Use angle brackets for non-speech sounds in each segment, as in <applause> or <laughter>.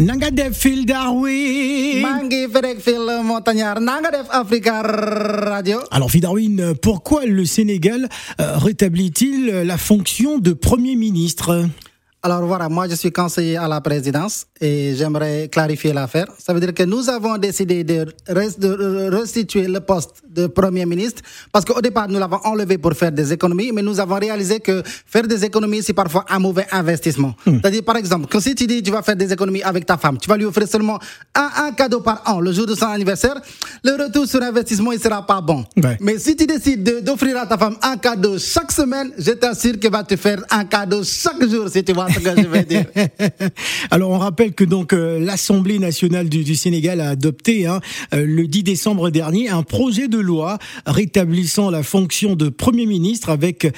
Nangadef Phil Darwin. Mangi Fredek Phil Montagnard, Nangadef Africa Radio. Alors Phil Darwin, pourquoi le Sénégal euh, rétablit-il la fonction de Premier ministre? Alors voilà, moi je suis conseiller à la présidence et j'aimerais clarifier l'affaire. Ça veut dire que nous avons décidé de, restituer le poste de Premier ministre parce qu'au départ nous l'avons enlevé pour faire des économies, mais nous avons réalisé que faire des économies c'est parfois un mauvais investissement. Hmm. C'est-à-dire par exemple que si tu dis tu vas faire des économies avec ta femme, tu vas lui offrir seulement un, cadeau par an le jour de son anniversaire, le retour sur investissement il sera pas bon. Mais si tu décides d'offrir à ta femme un cadeau chaque semaine, je t'assure qu'elle va te faire un cadeau chaque jour si tu <laughs> Alors on rappelle que donc euh, l'Assemblée nationale du, Sénégal a adopté hein, euh, le 10 décembre dernier un projet de loi rétablissant la fonction de Premier ministre avec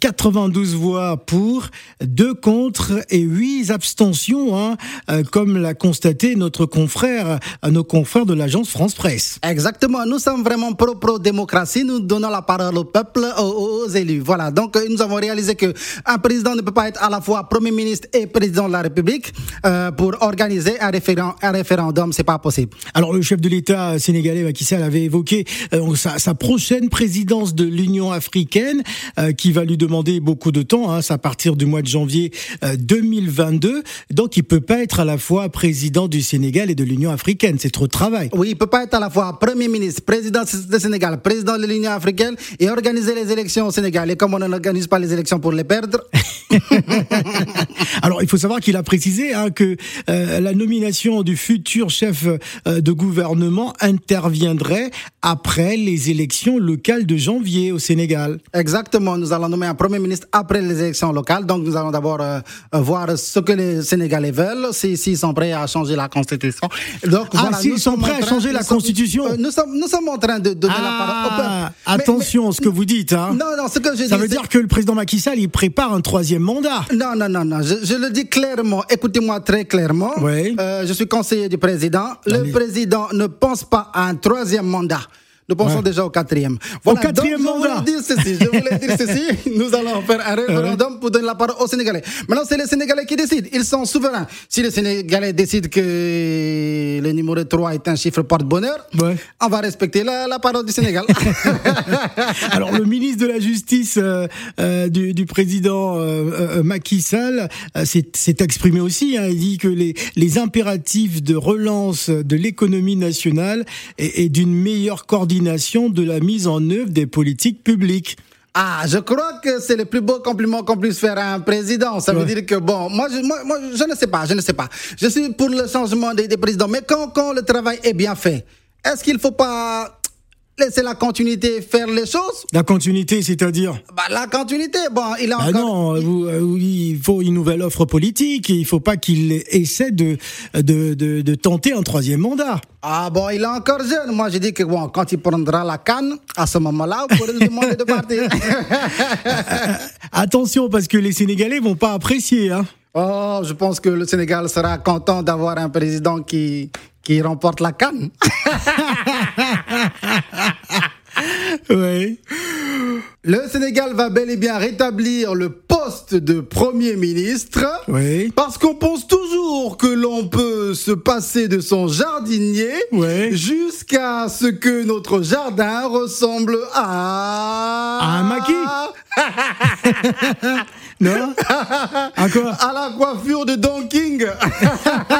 92 euh, voix pour, 2 contre et 8 abstentions, hein, comme l'a constaté notre confrère, nos confrères de l'agence France Presse. Exactement, nous sommes vraiment pro-pro-démocratie, nous donnons la parole au peuple, aux, aux élus. Voilà, donc nous avons réalisé que un président ne peut pas être à la fois Premier ministre et président de la République euh, pour organiser un, référendum. Un référendum, c'est pas possible. Alors le chef de l'État sénégalais Macky Sall avait évoqué euh, sa, prochaine présidence de l'Union africaine, euh, qui va lui demander beaucoup de temps. Hein, à partir du mois de janvier 2022. Donc il peut pas être à la fois président du Sénégal et de l'Union africaine. C'est trop de travail. Oui, il peut pas être à la fois premier ministre, président du Sénégal, président de l'Union africaine et organiser les élections au Sénégal. Et comme on n'organise pas les élections pour les perdre. <laughs> Alors, il faut savoir qu'il a précisé hein, que euh, la nomination du futur chef euh, de gouvernement interviendrait après les élections locales de janvier au Sénégal. Exactement. Nous allons nommer un premier ministre après les élections locales. Donc, nous allons d'abord euh, voir ce que les Sénégalais veulent, s'ils sont prêts à changer la constitution. Donc, ah, voilà, s'ils sont prêts à changer la constitution. nous, sommes, nous sommes en train de donner la parole au peuple. Ah, attention, à ce que vous dites. Hein. Non, non, ce que je Ça veut dire que le président Macky Sall, il prépare un troisième mandat. Non, non, non, non. Je, je le dis clairement, écoutez-moi très clairement. Euh, je suis conseiller du président. Le président ne pense pas à un troisième mandat. Nous pensons déjà au quatrième. au quatrième donc, mandat. Je voulais dire ceci. Je voulais dire ceci. <laughs> Nous allons faire un référendum pour donner la parole aux Sénégalais. Maintenant, c'est les Sénégalais qui décident. Ils sont souverains. Si les Sénégalais décident que le numéro 3 est un chiffre porte-bonheur, on va respecter la, parole du Sénégal. <laughs> Alors, le ministre de la Justice euh, euh, du, président euh, Macky Sall s'est exprimé aussi. Hein. Il dit que les, les impératifs de relance de l'économie nationale et d'une meilleure coordination de la mise en œuvre des politiques publiques. Ah, je crois que c'est le plus beau compliment qu'on puisse faire à un président. Ça veut dire que, bon, moi je, moi, je ne sais pas, je ne sais pas. Je suis pour le changement des, des présidents. Mais quand, quand le travail est bien fait, est-ce qu'il ne faut pas laisser la continuité faire les choses. La continuité, c'est-à-dire bah, La continuité, bon, il a bah encore... Non, euh, il faut une nouvelle offre politique. Il ne faut pas qu'il essaie de de, de, tenter un troisième mandat. Ah bon, il est encore jeune. Moi, je dis que bon, quand il prendra la canne, à ce moment-là, vous pourrez lui demander de partir. <laughs> Attention, parce que les Sénégalais vont pas apprécier. Hein. Oh, je pense que le Sénégal sera content d'avoir un président qui, qui remporte la canne. <laughs> oui. Le Sénégal va bel et bien rétablir le poste de Premier ministre. Oui. Parce qu'on pense toujours que l'on peut se passer de son jardinier oui. jusqu'à ce que notre jardin ressemble à... À un maquis <laughs> Non À quoi? À la coiffure de Don King <laughs>